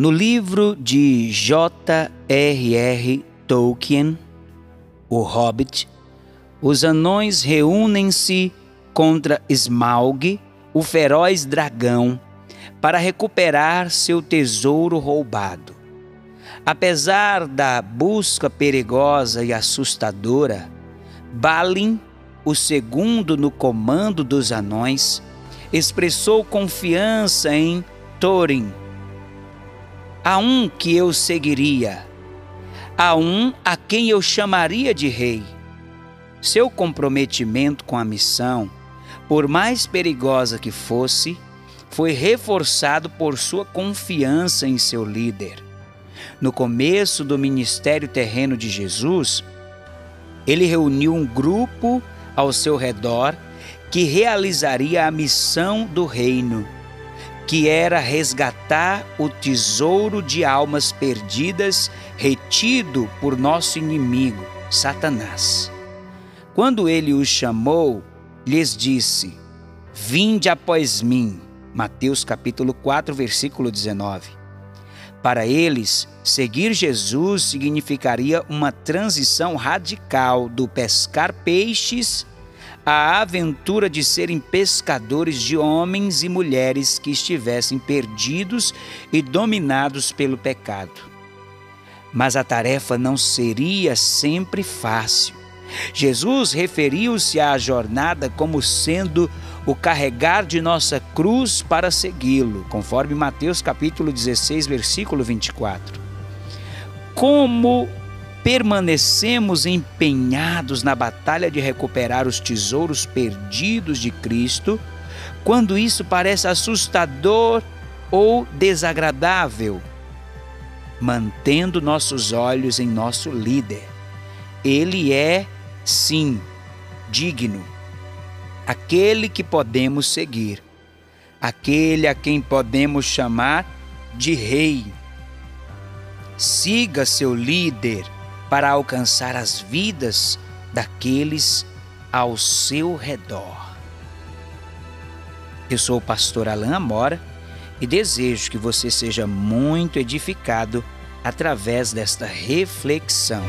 No livro de J.R.R. Tolkien, O Hobbit, os anões reúnem-se contra Smaug, o feroz dragão, para recuperar seu tesouro roubado. Apesar da busca perigosa e assustadora, Balin, o segundo no comando dos anões, expressou confiança em Thorin. Há um que eu seguiria, há um a quem eu chamaria de rei. Seu comprometimento com a missão, por mais perigosa que fosse, foi reforçado por sua confiança em seu líder. No começo do ministério terreno de Jesus, ele reuniu um grupo ao seu redor que realizaria a missão do reino, que era resgatar o tesouro de almas perdidas retido por nosso inimigo, Satanás. Quando ele os chamou, lhes disse: Vinde após mim. Mateus capítulo 4, versículo 19. Para eles, seguir Jesus significaria uma transição radical do pescar peixes à aventura de serem pescadores de homens e mulheres que estivessem perdidos e dominados pelo pecado. Mas a tarefa não seria sempre fácil. Jesus referiu-se à jornada como sendo o carregar de nossa cruz para segui-lo, conforme Mateus capítulo 16, versículo 24. Como permanecemos empenhados na batalha de recuperar os tesouros perdidos de Cristo, quando isso parece assustador ou desagradável, mantendo nossos olhos em nosso líder. Ele é, sim, digno aquele que podemos seguir, aquele a quem podemos chamar de Rei. Siga seu líder para alcançar as vidas daqueles ao seu redor. Eu sou o pastor Alain Amora e desejo que você seja muito edificado através desta reflexão.